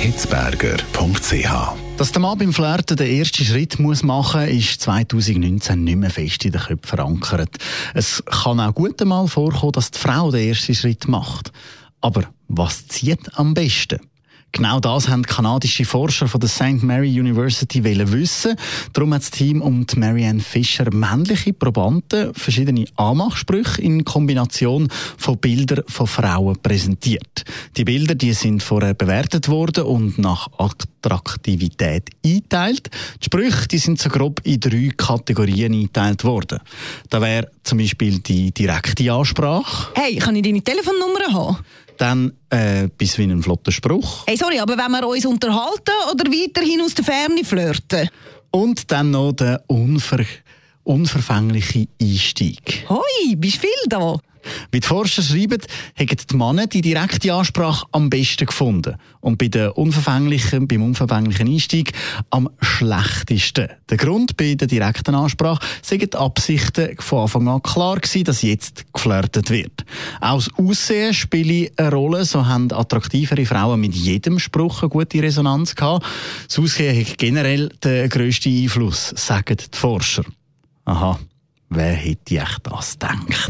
Hitzberger.ch dass der Mann beim Flirten den ersten Schritt muss machen muss, ist 2019 nicht mehr fest in den Köpfen verankert. Es kann auch gut einmal vorkommen, dass die Frau den ersten Schritt macht. Aber was zieht am besten? Genau das haben kanadische Forscher von der St. Mary University wissen. Darum hat das Team um die Marianne Fischer männliche Probanden verschiedene Anmachsprüche in Kombination von Bildern von Frauen präsentiert. Die Bilder, die sind vorher bewertet worden und nach Attraktivität eingeteilt. Die Sprüche, die sind so grob in drei Kategorien eingeteilt worden. Da wäre zum Beispiel die direkte Ansprache. Hey, kann ich deine Telefonnummer haben? Dann äh, bis wie ein flotter Spruch. Hey, sorry, aber wenn wir uns unterhalten oder weiterhin aus der Ferne flirten? Und dann noch der unver unverfängliche Einstieg. Hoi, bist viel da? Wie die Forscher schreiben, haben die Männer die direkte Ansprache am besten gefunden. Und bei der unverfänglichen, beim unverfänglichen Einstieg am schlechtesten. Der Grund bei der direkten Ansprache sind die Absichten von Anfang an klar gewesen, dass jetzt geflirtet wird. Auch das Aussehen spielt eine Rolle. So haben attraktivere Frauen mit jedem Spruch eine gute Resonanz gehabt. Das Aussehen hat generell den grössten Einfluss, sagen die Forscher. Aha, wer hätte ich das gedacht?